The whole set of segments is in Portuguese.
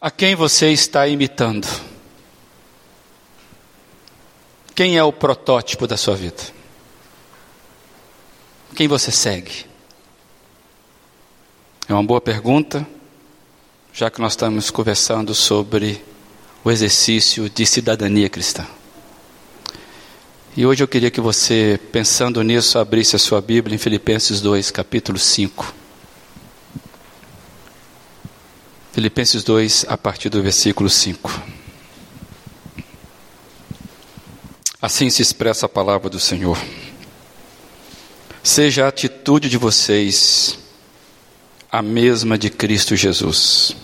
A quem você está imitando? Quem é o protótipo da sua vida? Quem você segue? É uma boa pergunta, já que nós estamos conversando sobre o exercício de cidadania cristã. E hoje eu queria que você, pensando nisso, abrisse a sua Bíblia em Filipenses 2, capítulo 5. Filipenses 2, a partir do versículo 5. Assim se expressa a palavra do Senhor. Seja a atitude de vocês a mesma de Cristo Jesus,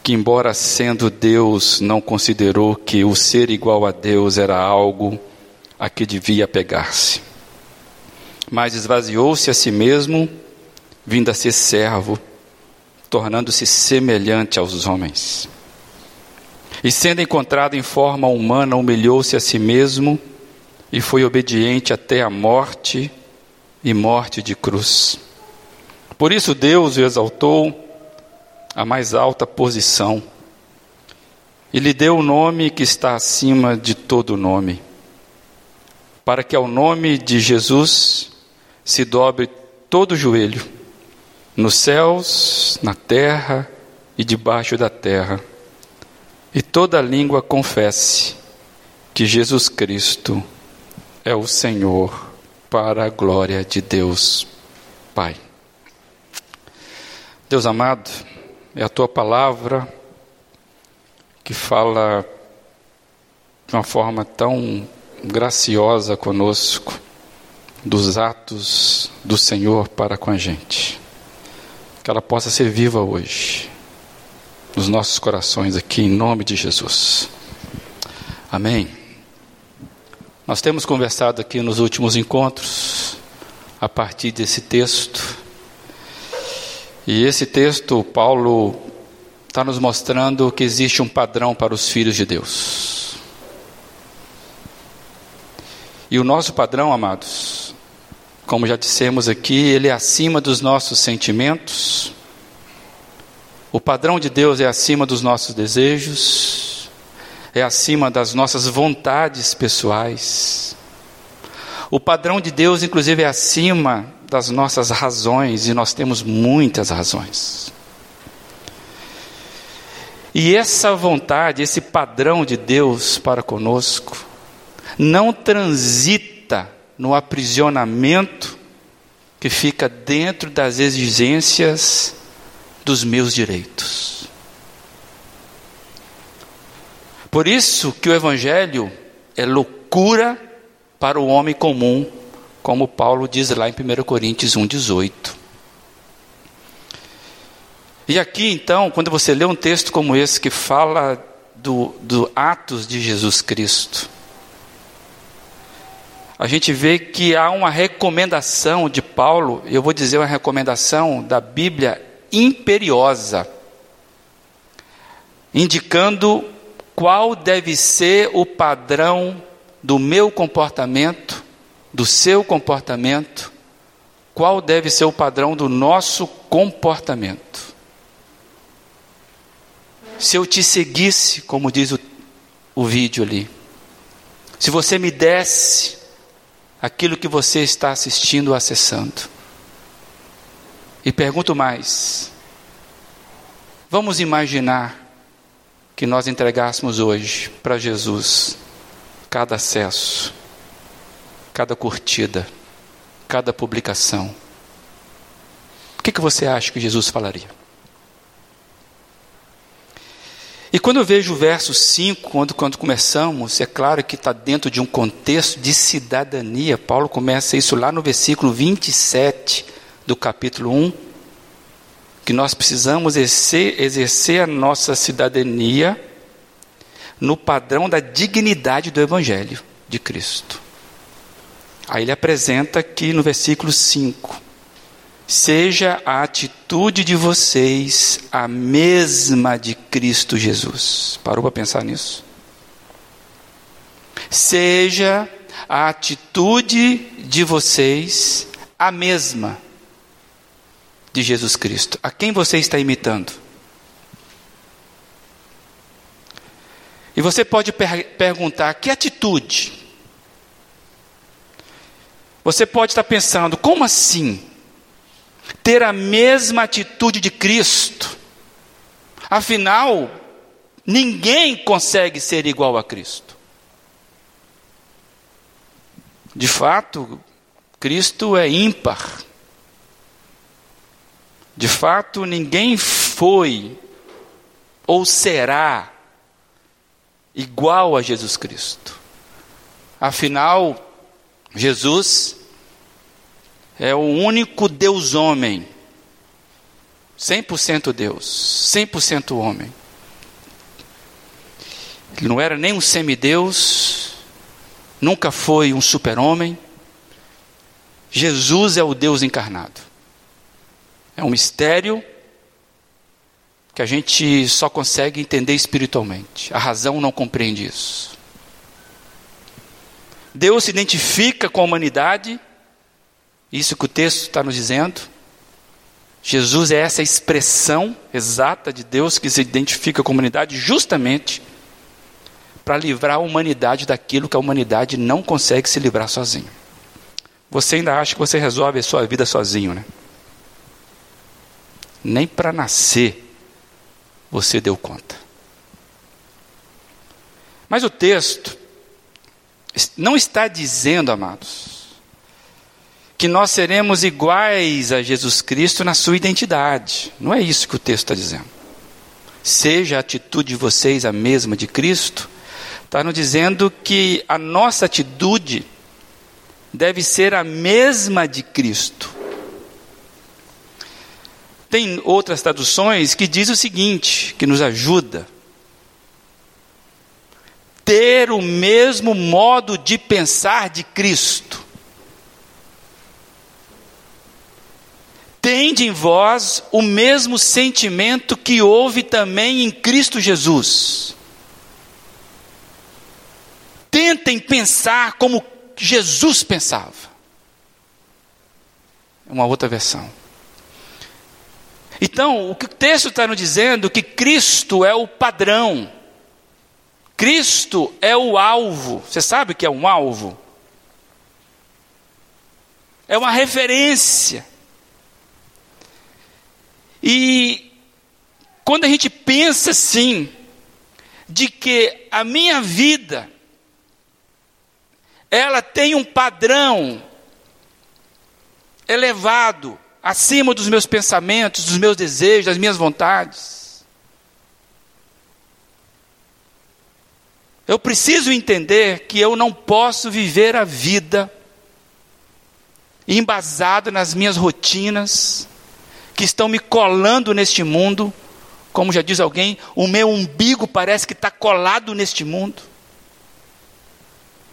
que, embora sendo Deus, não considerou que o ser igual a Deus era algo a que devia pegar-se, mas esvaziou-se a si mesmo, vindo a ser servo tornando-se semelhante aos homens. E sendo encontrado em forma humana, humilhou-se a si mesmo e foi obediente até a morte e morte de cruz. Por isso Deus o exaltou à mais alta posição e lhe deu o nome que está acima de todo nome, para que ao nome de Jesus se dobre todo o joelho nos céus, na terra e debaixo da terra, e toda língua confesse que Jesus Cristo é o Senhor, para a glória de Deus Pai. Deus amado, é a tua palavra que fala de uma forma tão graciosa conosco dos atos do Senhor para com a gente que ela possa ser viva hoje, nos nossos corações aqui, em nome de Jesus. Amém. Nós temos conversado aqui nos últimos encontros, a partir desse texto, e esse texto, Paulo está nos mostrando que existe um padrão para os filhos de Deus. E o nosso padrão, amados, como já dissemos aqui, ele é acima dos nossos sentimentos. O padrão de Deus é acima dos nossos desejos, é acima das nossas vontades pessoais. O padrão de Deus, inclusive, é acima das nossas razões, e nós temos muitas razões. E essa vontade, esse padrão de Deus para conosco, não transita no aprisionamento que fica dentro das exigências dos meus direitos. Por isso que o evangelho é loucura para o homem comum, como Paulo diz lá em 1 Coríntios 1:18. E aqui então, quando você lê um texto como esse que fala do, do atos de Jesus Cristo, a gente vê que há uma recomendação de Paulo, eu vou dizer uma recomendação da Bíblia imperiosa, indicando qual deve ser o padrão do meu comportamento, do seu comportamento, qual deve ser o padrão do nosso comportamento. Se eu te seguisse, como diz o, o vídeo ali, se você me desse aquilo que você está assistindo ou acessando. E pergunto mais: vamos imaginar que nós entregássemos hoje para Jesus cada acesso, cada curtida, cada publicação. O que, que você acha que Jesus falaria? E quando eu vejo o verso 5, quando, quando começamos, é claro que está dentro de um contexto de cidadania. Paulo começa isso lá no versículo 27 do capítulo 1, que nós precisamos exercer, exercer a nossa cidadania no padrão da dignidade do Evangelho de Cristo. Aí ele apresenta aqui no versículo 5 seja a atitude de vocês a mesma de Cristo Jesus. Parou para pensar nisso? Seja a atitude de vocês a mesma de Jesus Cristo. A quem você está imitando? E você pode per perguntar: que atitude? Você pode estar pensando: como assim? Ter a mesma atitude de Cristo? Afinal, ninguém consegue ser igual a Cristo. De fato, Cristo é ímpar. De fato, ninguém foi ou será igual a Jesus Cristo. Afinal, Jesus é o único Deus homem, 100% Deus, 100% homem. Ele não era nem um semideus, nunca foi um super-homem. Jesus é o Deus encarnado. É um mistério que a gente só consegue entender espiritualmente. A razão não compreende isso. Deus se identifica com a humanidade, isso que o texto está nos dizendo. Jesus é essa expressão exata de Deus que se identifica com a humanidade, justamente para livrar a humanidade daquilo que a humanidade não consegue se livrar sozinho. Você ainda acha que você resolve a sua vida sozinho, né? Nem para nascer você deu conta. Mas o texto não está dizendo, amados, que nós seremos iguais a Jesus Cristo na sua identidade. Não é isso que o texto está dizendo. Seja a atitude de vocês a mesma de Cristo, está nos dizendo que a nossa atitude deve ser a mesma de Cristo. Tem outras traduções que diz o seguinte, que nos ajuda. Ter o mesmo modo de pensar de Cristo. Tende em vós o mesmo sentimento que houve também em Cristo Jesus. Tentem pensar como Jesus pensava. É uma outra versão. Então, o que o texto está nos dizendo é que Cristo é o padrão. Cristo é o alvo. Você sabe o que é um alvo? É uma referência. E quando a gente pensa assim, de que a minha vida, ela tem um padrão elevado, acima dos meus pensamentos, dos meus desejos, das minhas vontades. Eu preciso entender que eu não posso viver a vida embasado nas minhas rotinas, que estão me colando neste mundo. Como já diz alguém, o meu umbigo parece que está colado neste mundo.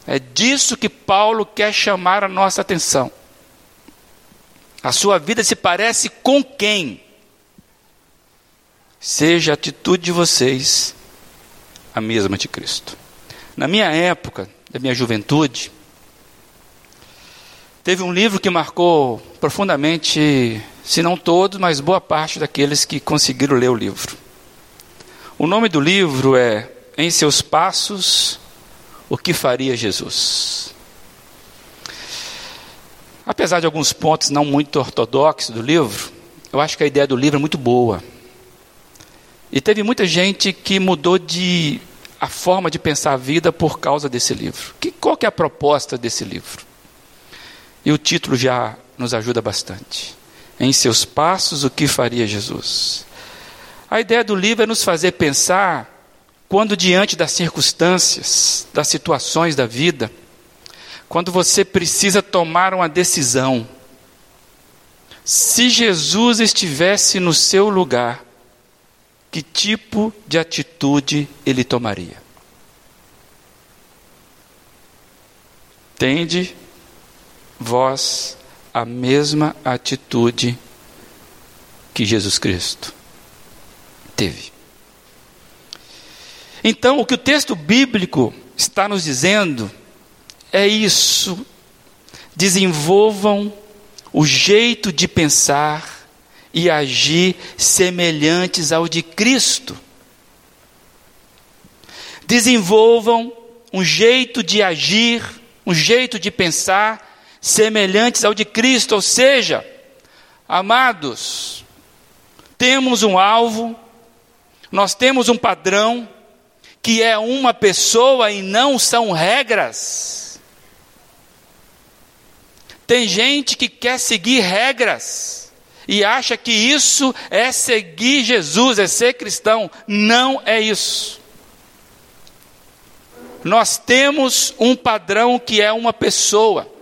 É disso que Paulo quer chamar a nossa atenção. A sua vida se parece com quem? Seja a atitude de vocês a mesma de Cristo. Na minha época, da minha juventude, teve um livro que marcou profundamente, se não todos, mas boa parte daqueles que conseguiram ler o livro. O nome do livro é Em Seus Passos, o que faria Jesus? Apesar de alguns pontos não muito ortodoxos do livro, eu acho que a ideia do livro é muito boa. E teve muita gente que mudou de a forma de pensar a vida por causa desse livro. Que, qual que é a proposta desse livro? E o título já nos ajuda bastante. Em seus passos, o que faria Jesus? A ideia do livro é nos fazer pensar quando diante das circunstâncias, das situações da vida, quando você precisa tomar uma decisão. Se Jesus estivesse no seu lugar, que tipo de atitude ele tomaria? Tende vós a mesma atitude que Jesus Cristo teve. Então, o que o texto bíblico está nos dizendo é isso. Desenvolvam o jeito de pensar e agir semelhantes ao de Cristo. desenvolvam um jeito de agir, um jeito de pensar semelhantes ao de Cristo, ou seja, amados, temos um alvo, nós temos um padrão, que é uma pessoa e não são regras. Tem gente que quer seguir regras e acha que isso é seguir Jesus, é ser cristão. Não é isso. Nós temos um padrão que é uma pessoa,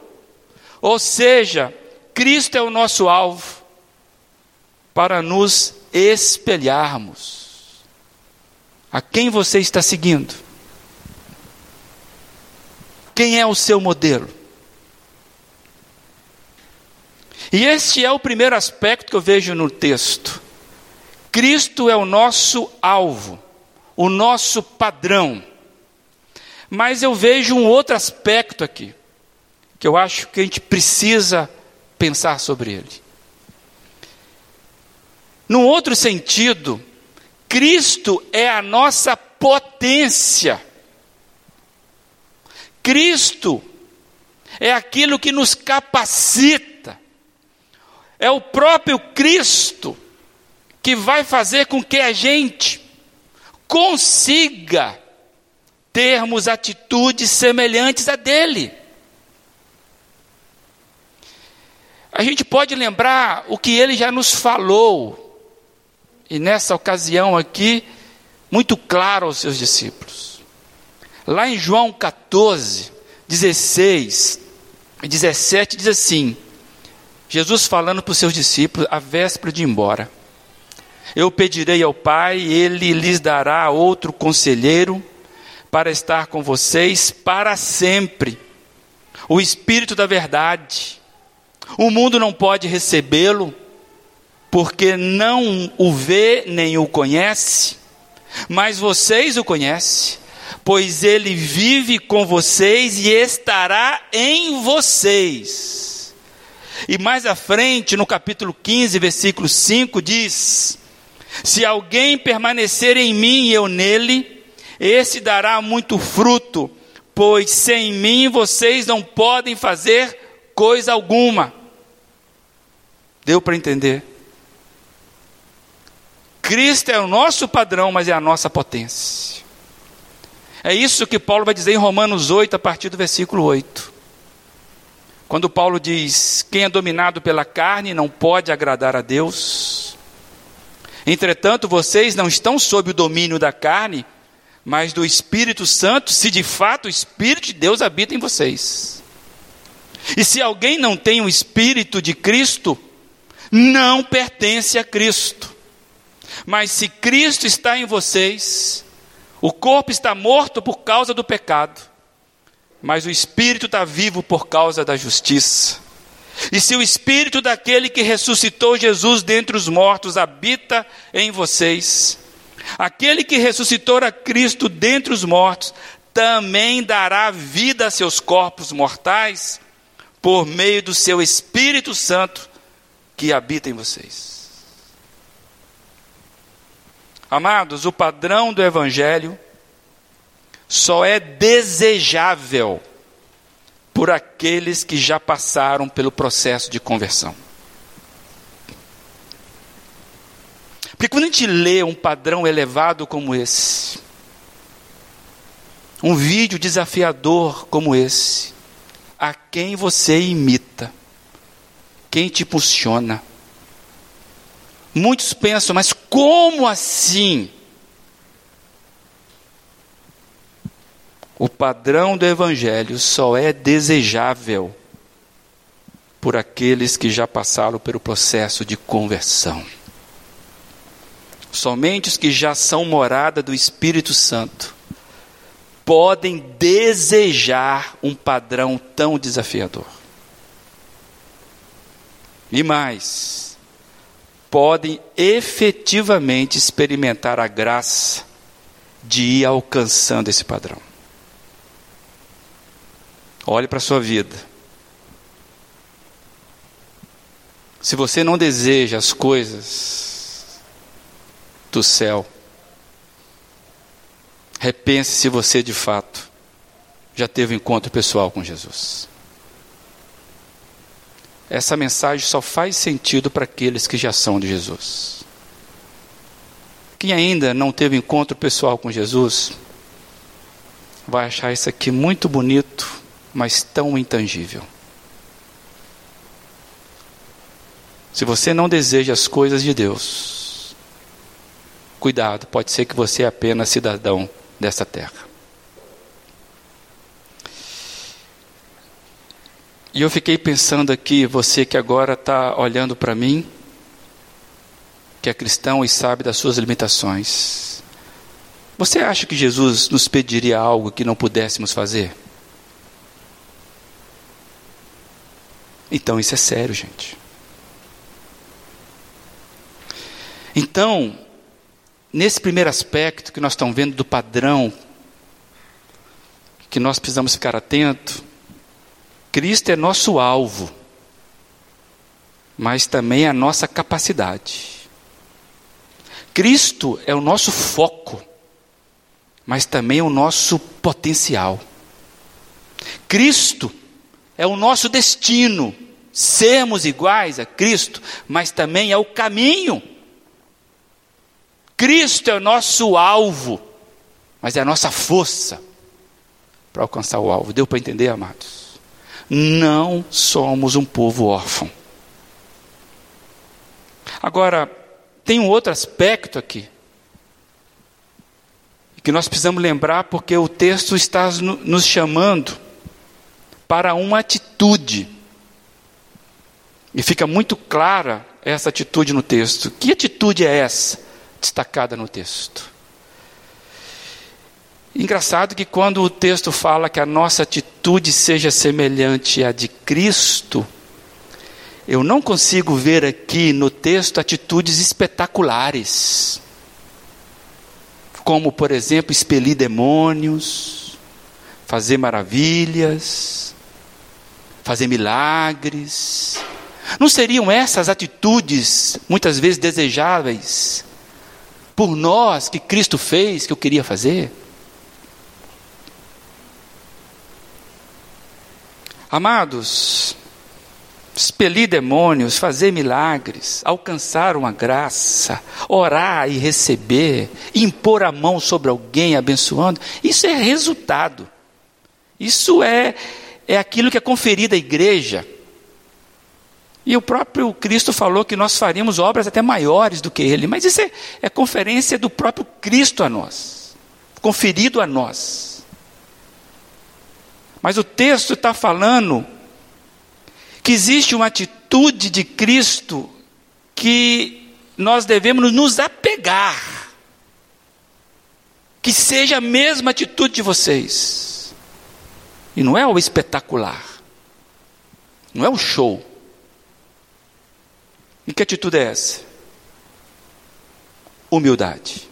ou seja, Cristo é o nosso alvo para nos espelharmos. A quem você está seguindo? Quem é o seu modelo? E este é o primeiro aspecto que eu vejo no texto. Cristo é o nosso alvo, o nosso padrão. Mas eu vejo um outro aspecto aqui, que eu acho que a gente precisa pensar sobre ele. Num outro sentido, Cristo é a nossa potência. Cristo é aquilo que nos capacita. É o próprio Cristo que vai fazer com que a gente consiga termos atitudes semelhantes a dele. A gente pode lembrar o que ele já nos falou e nessa ocasião aqui, muito claro aos seus discípulos. Lá em João 14, 16 e 17, diz assim: Jesus falando para os seus discípulos, a véspera de ir embora: Eu pedirei ao Pai, ele lhes dará outro conselheiro para estar com vocês para sempre. O Espírito da Verdade. O mundo não pode recebê-lo, porque não o vê nem o conhece, mas vocês o conhecem, pois ele vive com vocês e estará em vocês. E mais à frente, no capítulo 15, versículo 5, diz: Se alguém permanecer em mim e eu nele, esse dará muito fruto, pois sem mim vocês não podem fazer coisa alguma. Deu para entender? Cristo é o nosso padrão, mas é a nossa potência. É isso que Paulo vai dizer em Romanos 8, a partir do versículo 8. Quando Paulo diz: Quem é dominado pela carne não pode agradar a Deus. Entretanto, vocês não estão sob o domínio da carne, mas do Espírito Santo, se de fato o Espírito de Deus habita em vocês. E se alguém não tem o Espírito de Cristo, não pertence a Cristo. Mas se Cristo está em vocês, o corpo está morto por causa do pecado, mas o espírito está vivo por causa da justiça. E se o espírito daquele que ressuscitou Jesus dentre os mortos habita em vocês, aquele que ressuscitou a Cristo dentre os mortos também dará vida a seus corpos mortais por meio do seu Espírito Santo que habita em vocês. Amados, o padrão do Evangelho só é desejável por aqueles que já passaram pelo processo de conversão. Porque quando a gente lê um padrão elevado como esse, um vídeo desafiador como esse, a quem você imita, quem te impulsiona, Muitos pensam, mas como assim? O padrão do Evangelho só é desejável por aqueles que já passaram pelo processo de conversão. Somente os que já são morada do Espírito Santo podem desejar um padrão tão desafiador. E mais, podem efetivamente experimentar a graça de ir alcançando esse padrão. Olhe para a sua vida. Se você não deseja as coisas do céu, Repense se você de fato já teve um encontro pessoal com Jesus. Essa mensagem só faz sentido para aqueles que já são de Jesus. Quem ainda não teve encontro pessoal com Jesus, vai achar isso aqui muito bonito, mas tão intangível. Se você não deseja as coisas de Deus, cuidado, pode ser que você é apenas cidadão dessa terra. E eu fiquei pensando aqui, você que agora está olhando para mim, que é cristão e sabe das suas limitações. Você acha que Jesus nos pediria algo que não pudéssemos fazer? Então isso é sério, gente. Então, nesse primeiro aspecto que nós estamos vendo do padrão, que nós precisamos ficar atento, Cristo é nosso alvo, mas também é a nossa capacidade. Cristo é o nosso foco, mas também é o nosso potencial. Cristo é o nosso destino, sermos iguais a Cristo, mas também é o caminho. Cristo é o nosso alvo, mas é a nossa força para alcançar o alvo. Deu para entender, amados? não somos um povo órfão. Agora, tem um outro aspecto aqui, que nós precisamos lembrar, porque o texto está nos chamando para uma atitude. E fica muito clara essa atitude no texto. Que atitude é essa destacada no texto? Engraçado que quando o texto fala que a nossa atitude seja semelhante à de Cristo, eu não consigo ver aqui no texto atitudes espetaculares, como, por exemplo, expelir demônios, fazer maravilhas, fazer milagres. Não seriam essas atitudes, muitas vezes desejáveis, por nós que Cristo fez, que eu queria fazer? Amados, expelir demônios, fazer milagres, alcançar uma graça, orar e receber, impor a mão sobre alguém abençoando, isso é resultado. Isso é, é aquilo que é conferido à igreja. E o próprio Cristo falou que nós faríamos obras até maiores do que Ele, mas isso é, é conferência do próprio Cristo a nós, conferido a nós. Mas o texto está falando que existe uma atitude de Cristo que nós devemos nos apegar. Que seja a mesma atitude de vocês. E não é o espetacular. Não é o show. E que atitude é essa? Humildade.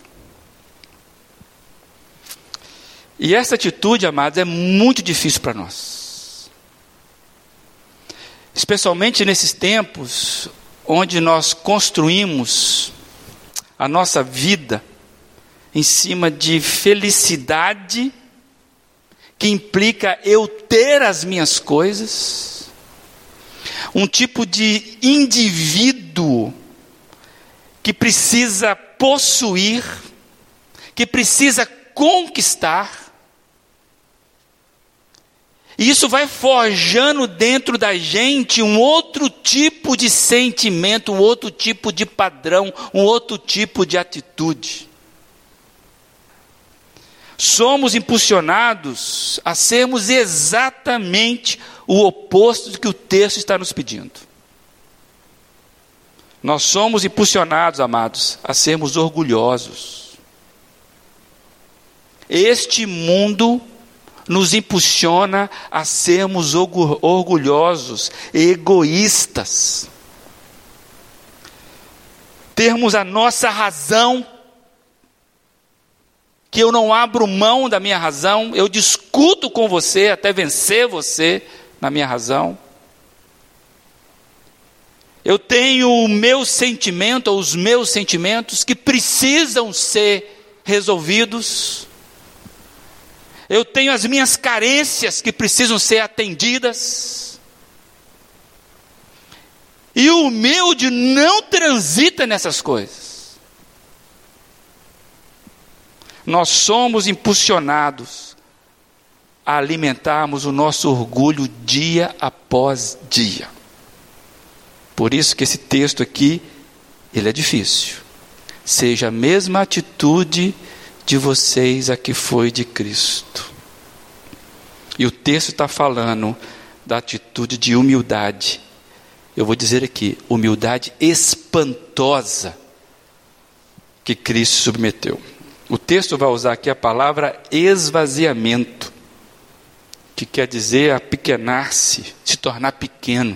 E essa atitude, amados, é muito difícil para nós. Especialmente nesses tempos onde nós construímos a nossa vida em cima de felicidade, que implica eu ter as minhas coisas, um tipo de indivíduo que precisa possuir, que precisa conquistar, e isso vai forjando dentro da gente um outro tipo de sentimento, um outro tipo de padrão, um outro tipo de atitude. Somos impulsionados a sermos exatamente o oposto do que o texto está nos pedindo. Nós somos impulsionados, amados, a sermos orgulhosos. Este mundo nos impulsiona a sermos orgulhosos, egoístas. Termos a nossa razão, que eu não abro mão da minha razão, eu discuto com você até vencer você na minha razão. Eu tenho o meu sentimento, ou os meus sentimentos, que precisam ser resolvidos eu tenho as minhas carências que precisam ser atendidas. E o humilde não transita nessas coisas. Nós somos impulsionados a alimentarmos o nosso orgulho dia após dia. Por isso que esse texto aqui, ele é difícil. Seja a mesma atitude de vocês a que foi de Cristo. E o texto está falando da atitude de humildade. Eu vou dizer aqui, humildade espantosa que Cristo submeteu. O texto vai usar aqui a palavra esvaziamento, que quer dizer apequenar-se, se tornar pequeno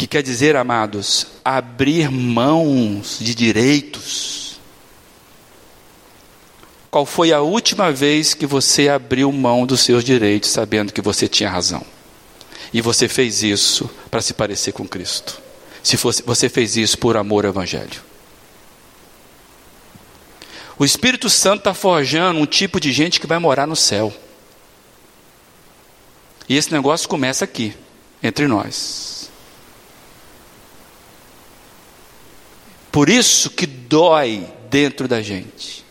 que quer dizer, amados, abrir mãos de direitos. Qual foi a última vez que você abriu mão dos seus direitos, sabendo que você tinha razão? E você fez isso para se parecer com Cristo. Se fosse, você fez isso por amor ao Evangelho. O Espírito Santo está forjando um tipo de gente que vai morar no céu. E esse negócio começa aqui, entre nós. Por isso que dói dentro da gente.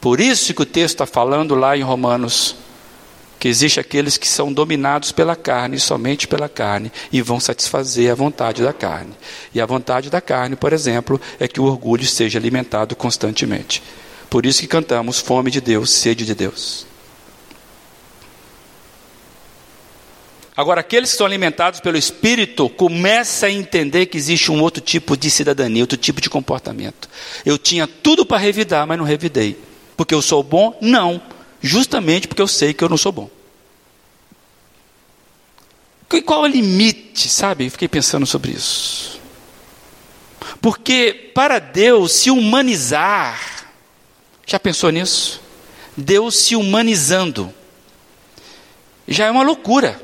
Por isso que o texto está falando lá em Romanos que existe aqueles que são dominados pela carne, somente pela carne, e vão satisfazer a vontade da carne. E a vontade da carne, por exemplo, é que o orgulho seja alimentado constantemente. Por isso que cantamos fome de Deus, sede de Deus. Agora, aqueles que são alimentados pelo Espírito começam a entender que existe um outro tipo de cidadania, outro tipo de comportamento. Eu tinha tudo para revidar, mas não revidei. Porque eu sou bom? Não. Justamente porque eu sei que eu não sou bom. E qual é o limite, sabe? fiquei pensando sobre isso. Porque para Deus se humanizar, já pensou nisso? Deus se humanizando, já é uma loucura.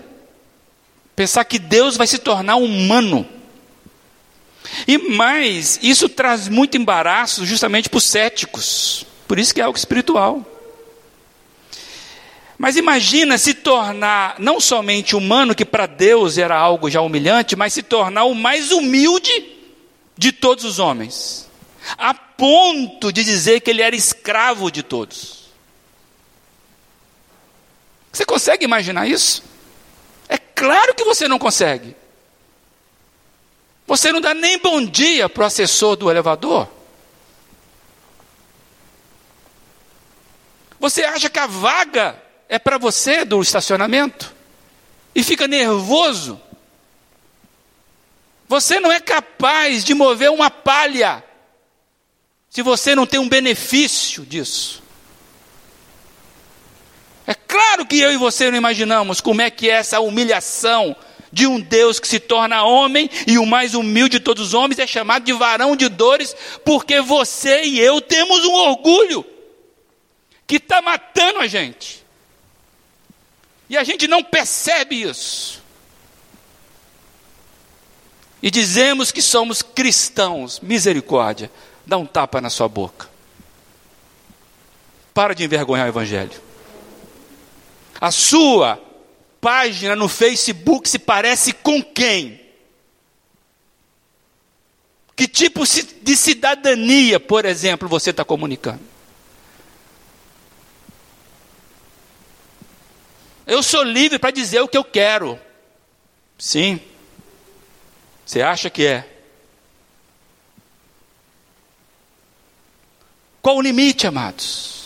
Pensar que Deus vai se tornar humano. E mais, isso traz muito embaraço justamente para os céticos. Por isso que é algo espiritual. Mas imagina se tornar não somente humano, que para Deus era algo já humilhante, mas se tornar o mais humilde de todos os homens, a ponto de dizer que ele era escravo de todos. Você consegue imaginar isso? Claro que você não consegue. Você não dá nem bom dia para o assessor do elevador. Você acha que a vaga é para você do estacionamento e fica nervoso. Você não é capaz de mover uma palha se você não tem um benefício disso. É claro que eu e você não imaginamos como é que é essa humilhação de um Deus que se torna homem e o mais humilde de todos os homens é chamado de varão de dores, porque você e eu temos um orgulho que está matando a gente. E a gente não percebe isso. E dizemos que somos cristãos. Misericórdia. Dá um tapa na sua boca. Para de envergonhar o Evangelho. A sua página no Facebook se parece com quem? Que tipo de cidadania, por exemplo, você está comunicando? Eu sou livre para dizer o que eu quero. Sim. Você acha que é? Qual o limite, amados?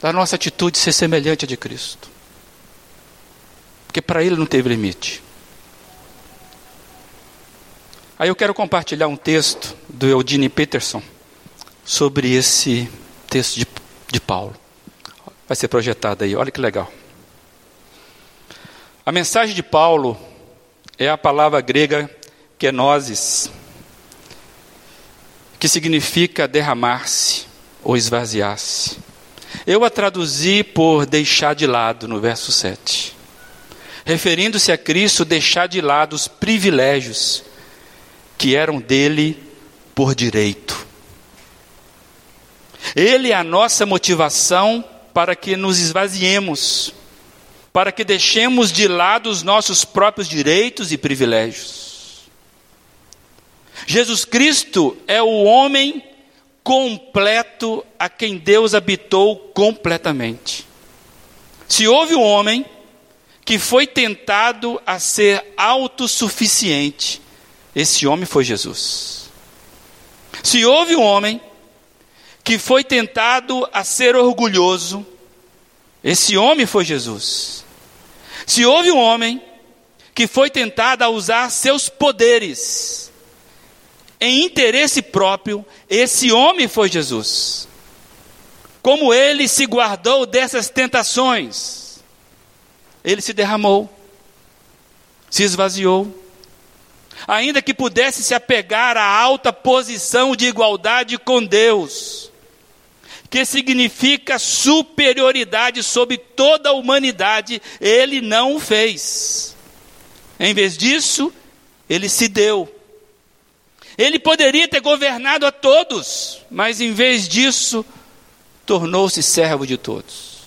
da nossa atitude ser semelhante à de Cristo. Porque para ele não teve limite. Aí eu quero compartilhar um texto do Eudine Peterson sobre esse texto de, de Paulo. Vai ser projetado aí, olha que legal. A mensagem de Paulo é a palavra grega kenosis, que significa derramar-se ou esvaziar-se. Eu a traduzi por deixar de lado no verso 7. Referindo-se a Cristo, deixar de lado os privilégios que eram dele por direito. Ele é a nossa motivação para que nos esvaziemos, para que deixemos de lado os nossos próprios direitos e privilégios. Jesus Cristo é o homem completo a quem Deus habitou completamente. Se houve um homem que foi tentado a ser autossuficiente, esse homem foi Jesus. Se houve um homem que foi tentado a ser orgulhoso, esse homem foi Jesus. Se houve um homem que foi tentado a usar seus poderes em interesse próprio, esse homem foi Jesus. Como ele se guardou dessas tentações, ele se derramou, se esvaziou, ainda que pudesse se apegar à alta posição de igualdade com Deus, que significa superioridade sobre toda a humanidade, ele não o fez. Em vez disso, ele se deu. Ele poderia ter governado a todos, mas em vez disso, tornou-se servo de todos.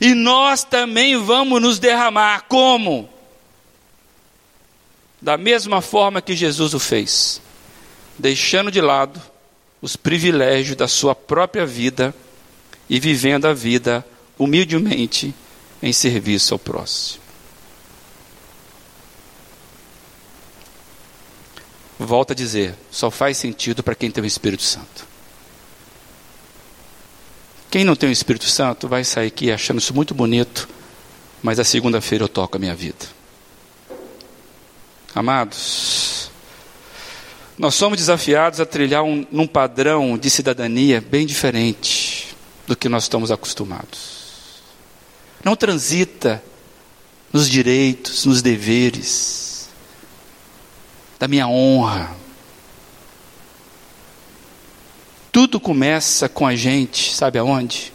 E nós também vamos nos derramar como? Da mesma forma que Jesus o fez, deixando de lado os privilégios da sua própria vida e vivendo a vida humildemente em serviço ao próximo. Volto a dizer, só faz sentido para quem tem o Espírito Santo. Quem não tem o Espírito Santo vai sair aqui achando isso muito bonito, mas a segunda-feira eu toco a minha vida. Amados, nós somos desafiados a trilhar um, num padrão de cidadania bem diferente do que nós estamos acostumados. Não transita nos direitos, nos deveres, da minha honra, Tudo começa com a gente, sabe aonde?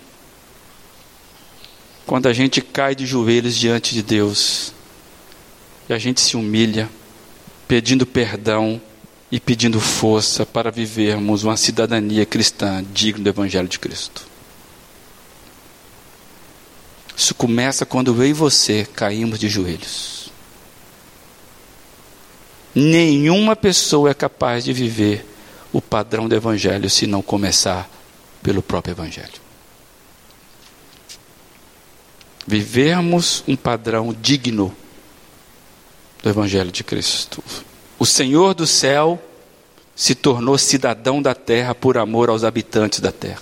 Quando a gente cai de joelhos diante de Deus e a gente se humilha, pedindo perdão e pedindo força para vivermos uma cidadania cristã digna do Evangelho de Cristo. Isso começa quando eu e você caímos de joelhos. Nenhuma pessoa é capaz de viver o padrão do Evangelho se não começar pelo próprio Evangelho. Vivermos um padrão digno do Evangelho de Cristo. O Senhor do céu se tornou cidadão da terra por amor aos habitantes da terra.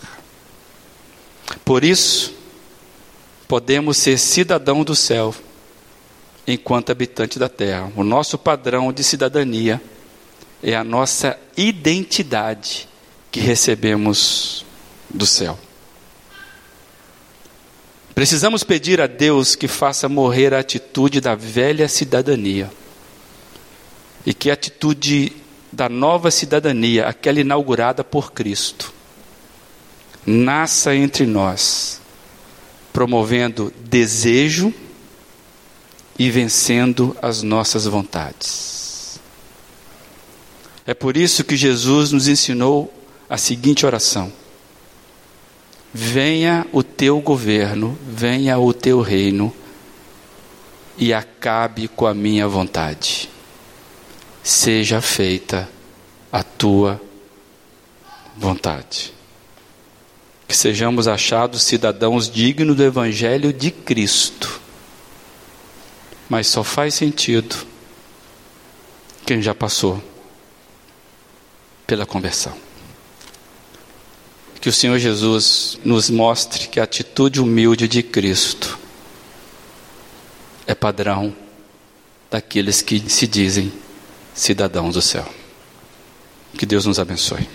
Por isso, podemos ser cidadão do céu enquanto habitante da terra. O nosso padrão de cidadania é a nossa identidade que recebemos do céu. Precisamos pedir a Deus que faça morrer a atitude da velha cidadania e que a atitude da nova cidadania, aquela inaugurada por Cristo, nasça entre nós, promovendo desejo e vencendo as nossas vontades. É por isso que Jesus nos ensinou a seguinte oração: Venha o teu governo, venha o teu reino e acabe com a minha vontade. Seja feita a tua vontade. Que sejamos achados cidadãos dignos do Evangelho de Cristo. Mas só faz sentido quem já passou pela conversão. Que o Senhor Jesus nos mostre que a atitude humilde de Cristo é padrão daqueles que se dizem cidadãos do céu. Que Deus nos abençoe.